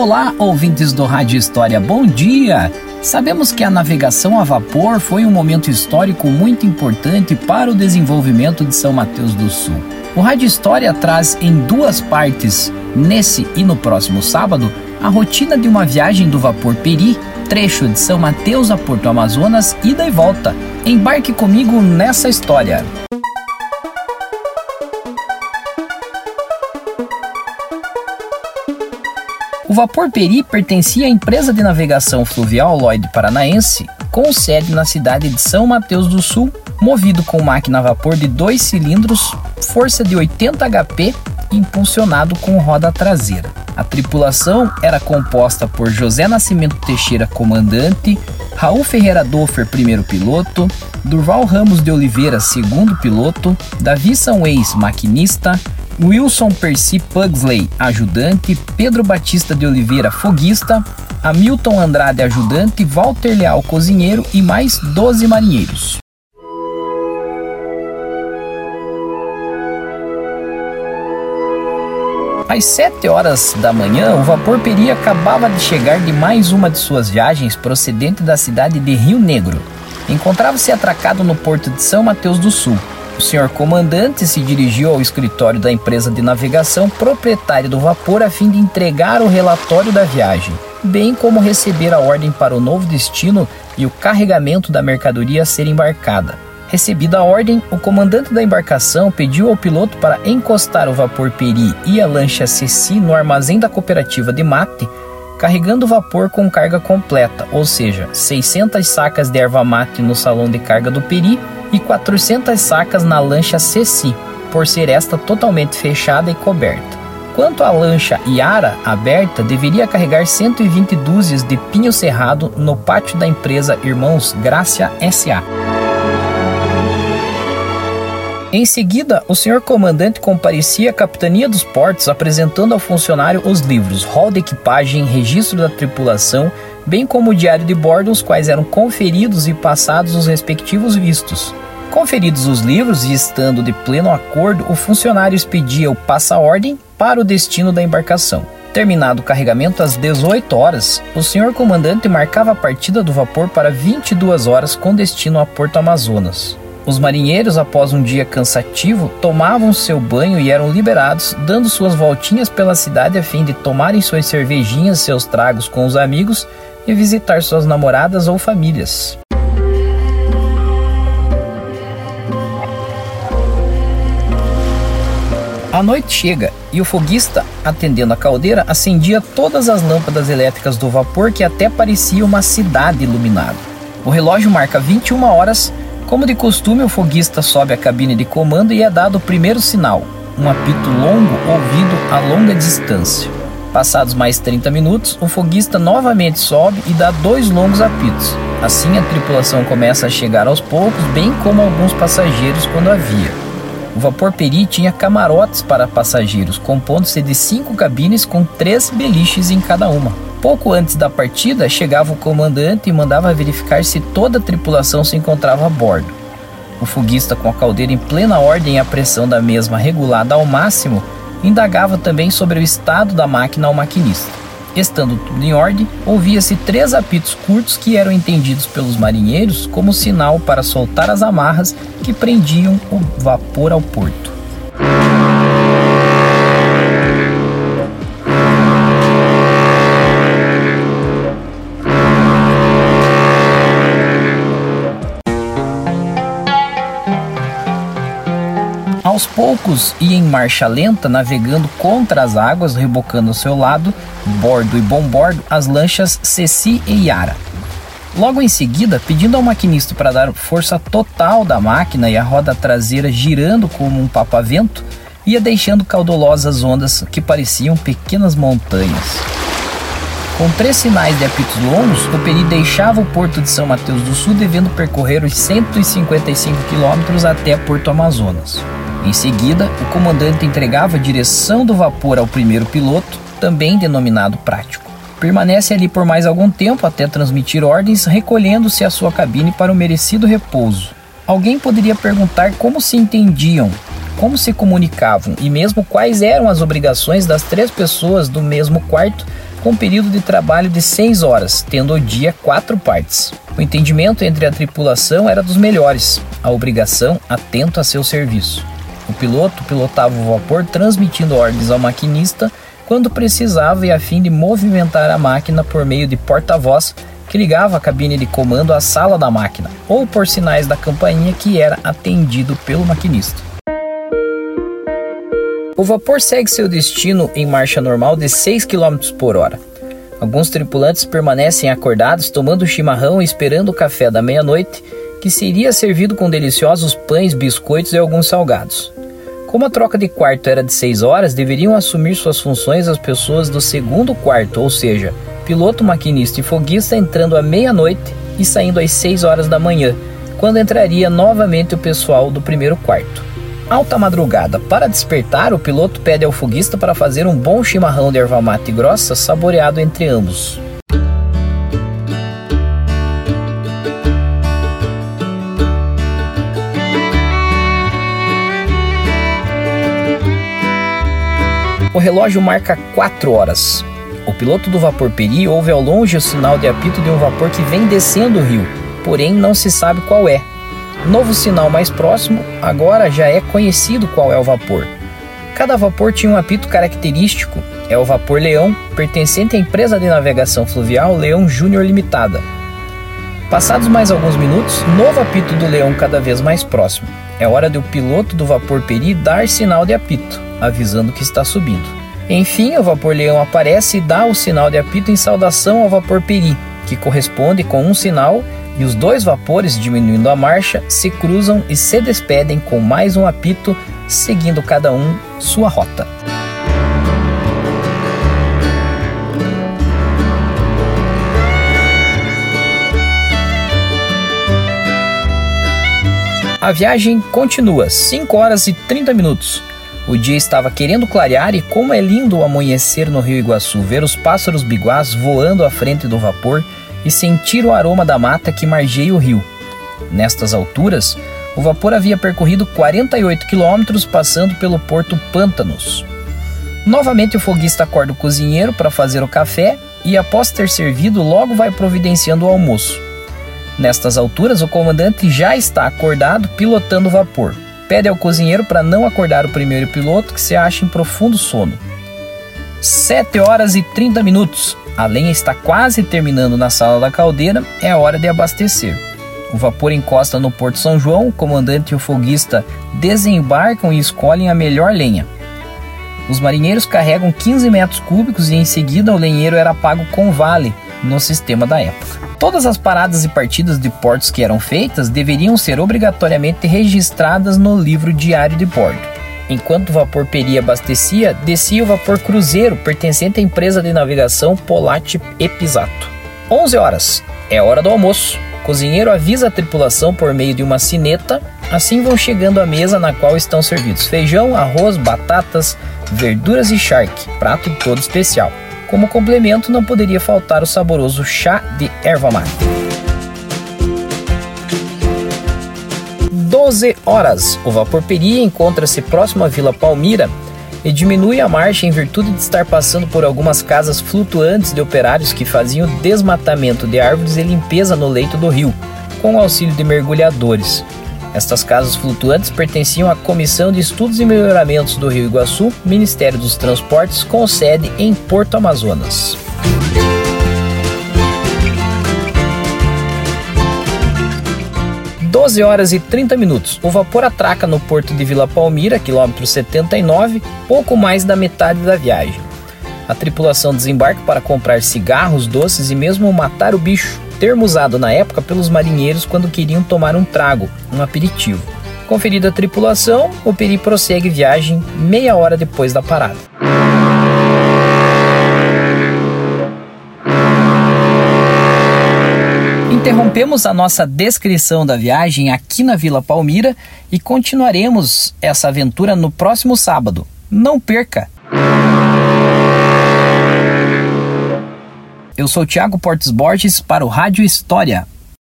Olá, ouvintes do Rádio História, bom dia! Sabemos que a navegação a vapor foi um momento histórico muito importante para o desenvolvimento de São Mateus do Sul. O Rádio História traz em duas partes, nesse e no próximo sábado, a rotina de uma viagem do vapor Peri, trecho de São Mateus a Porto Amazonas, ida e volta. Embarque comigo nessa história. O vapor Peri pertencia à empresa de navegação fluvial Lloyd Paranaense, com sede na cidade de São Mateus do Sul, movido com máquina a vapor de dois cilindros, força de 80 HP e impulsionado com roda traseira. A tripulação era composta por José Nascimento Teixeira, comandante, Raul Ferreira Doffer, primeiro piloto, Durval Ramos de Oliveira, segundo piloto, Davi São Ex, maquinista, Wilson Percy Pugsley, ajudante, Pedro Batista de Oliveira, foguista, Hamilton Andrade, ajudante, Walter Leal, cozinheiro e mais 12 marinheiros. Às 7 horas da manhã, o vapor Peri acabava de chegar de mais uma de suas viagens procedente da cidade de Rio Negro. Encontrava-se atracado no porto de São Mateus do Sul, o senhor comandante se dirigiu ao escritório da empresa de navegação proprietária do vapor a fim de entregar o relatório da viagem, bem como receber a ordem para o novo destino e o carregamento da mercadoria a ser embarcada. Recebida a ordem, o comandante da embarcação pediu ao piloto para encostar o vapor Peri e a lancha Ceci no armazém da cooperativa de mate, carregando o vapor com carga completa, ou seja, 600 sacas de erva mate no salão de carga do Peri e 400 sacas na lancha Ceci, por ser esta totalmente fechada e coberta. Quanto à lancha Iara aberta, deveria carregar 120 dúzias de pinho cerrado no pátio da empresa Irmãos Grácia SA. Em seguida, o senhor comandante comparecia à capitania dos portos apresentando ao funcionário os livros Rol de Equipagem, Registro da Tripulação, bem como o diário de bordo, os quais eram conferidos e passados os respectivos vistos. Conferidos os livros e estando de pleno acordo, o funcionário expedia o passa-ordem para o destino da embarcação. Terminado o carregamento às 18 horas, o senhor comandante marcava a partida do vapor para 22 horas com destino a Porto Amazonas. Os marinheiros, após um dia cansativo, tomavam seu banho e eram liberados, dando suas voltinhas pela cidade a fim de tomarem suas cervejinhas, seus tragos com os amigos e visitar suas namoradas ou famílias. A noite chega e o foguista, atendendo a caldeira, acendia todas as lâmpadas elétricas do vapor que até parecia uma cidade iluminada. O relógio marca 21 horas. Como de costume, o foguista sobe à cabine de comando e é dado o primeiro sinal, um apito longo ouvido a longa distância. Passados mais 30 minutos, o foguista novamente sobe e dá dois longos apitos. Assim, a tripulação começa a chegar aos poucos, bem como alguns passageiros quando havia. O vapor Peri tinha camarotes para passageiros, compondo-se de cinco cabines com três beliches em cada uma. Pouco antes da partida, chegava o comandante e mandava verificar se toda a tripulação se encontrava a bordo. O foguista, com a caldeira em plena ordem e a pressão da mesma regulada ao máximo, indagava também sobre o estado da máquina ao maquinista. Estando tudo em ordem, ouvia-se três apitos curtos que eram entendidos pelos marinheiros como sinal para soltar as amarras que prendiam o vapor ao porto. Aos poucos ia em marcha lenta, navegando contra as águas, rebocando ao seu lado, bordo e bombordo, as lanchas Ceci e Yara. Logo em seguida, pedindo ao maquinista para dar força total da máquina e a roda traseira girando como um papavento, ia deixando caudolosas ondas que pareciam pequenas montanhas. Com três sinais de apitos longos, o Peri deixava o porto de São Mateus do Sul, devendo percorrer os 155 quilômetros até Porto Amazonas. Em seguida, o comandante entregava a direção do vapor ao primeiro piloto, também denominado prático. Permanece ali por mais algum tempo até transmitir ordens, recolhendo-se à sua cabine para o merecido repouso. Alguém poderia perguntar como se entendiam, como se comunicavam e mesmo quais eram as obrigações das três pessoas do mesmo quarto com um período de trabalho de 6 horas, tendo o dia quatro partes. O entendimento entre a tripulação era dos melhores, a obrigação atento a seu serviço. O piloto pilotava o vapor transmitindo ordens ao maquinista quando precisava e a fim de movimentar a máquina por meio de porta-voz que ligava a cabine de comando à sala da máquina, ou por sinais da campainha que era atendido pelo maquinista. O vapor segue seu destino em marcha normal de 6 km por hora. Alguns tripulantes permanecem acordados tomando chimarrão e esperando o café da meia-noite, que seria servido com deliciosos pães, biscoitos e alguns salgados. Como a troca de quarto era de 6 horas, deveriam assumir suas funções as pessoas do segundo quarto, ou seja, piloto, maquinista e foguista entrando à meia-noite e saindo às 6 horas da manhã, quando entraria novamente o pessoal do primeiro quarto. Alta madrugada, para despertar, o piloto pede ao foguista para fazer um bom chimarrão de erva mate grossa saboreado entre ambos. Relógio marca 4 horas. O piloto do vapor Peri ouve ao longe o sinal de apito de um vapor que vem descendo o rio, porém não se sabe qual é, Novo sinal mais próximo, agora já é conhecido qual é o vapor. Cada vapor tinha um apito característico, é o vapor Leão, pertencente à empresa de navegação fluvial Leão Júnior Limitada. Passados mais alguns minutos, novo apito do Leão cada vez mais próximo. É hora do piloto do vapor Peri dar sinal de apito, avisando que está subindo. Enfim, o vapor Leão aparece e dá o sinal de apito em saudação ao vapor Peri, que corresponde com um sinal e os dois vapores, diminuindo a marcha, se cruzam e se despedem com mais um apito, seguindo cada um sua rota. A viagem continua, 5 horas e 30 minutos. O dia estava querendo clarear e como é lindo o amanhecer no Rio Iguaçu, ver os pássaros biguás voando à frente do vapor e sentir o aroma da mata que margeia o rio. Nestas alturas, o vapor havia percorrido 48 quilômetros passando pelo porto Pântanos. Novamente o foguista acorda o cozinheiro para fazer o café e após ter servido logo vai providenciando o almoço. Nestas alturas o comandante já está acordado pilotando o vapor. Pede ao cozinheiro para não acordar o primeiro piloto que se acha em profundo sono. 7 horas e 30 minutos. A lenha está quase terminando na sala da caldeira, é hora de abastecer. O vapor encosta no Porto São João, o comandante e o foguista desembarcam e escolhem a melhor lenha. Os marinheiros carregam 15 metros cúbicos e em seguida o lenheiro era pago com vale no sistema da época. Todas as paradas e partidas de portos que eram feitas deveriam ser obrigatoriamente registradas no livro diário de bordo. Enquanto o vapor Peri abastecia, descia o vapor Cruzeiro, pertencente à empresa de navegação Polate Episato. 11 horas. É hora do almoço. O cozinheiro avisa a tripulação por meio de uma sineta, assim vão chegando à mesa na qual estão servidos feijão, arroz, batatas, verduras e charque, prato todo especial. Como complemento, não poderia faltar o saboroso chá de erva mate. 12 horas. O vapor Peri encontra-se próximo à Vila Palmira e diminui a marcha em virtude de estar passando por algumas casas flutuantes de operários que faziam desmatamento de árvores e limpeza no leito do rio, com o auxílio de mergulhadores. Estas casas flutuantes pertenciam à Comissão de Estudos e Melhoramentos do Rio Iguaçu, Ministério dos Transportes, com sede em Porto Amazonas. 12 horas e 30 minutos. O vapor atraca no porto de Vila Palmira, quilômetro 79, pouco mais da metade da viagem. A tripulação desembarca para comprar cigarros, doces e mesmo matar o bicho, termo usado na época pelos marinheiros quando queriam tomar um trago, um aperitivo. Conferida a tripulação, o Peri prossegue viagem meia hora depois da parada. Interrompemos a nossa descrição da viagem aqui na Vila Palmira e continuaremos essa aventura no próximo sábado. Não perca! Eu sou Tiago Portes Borges para o Rádio História.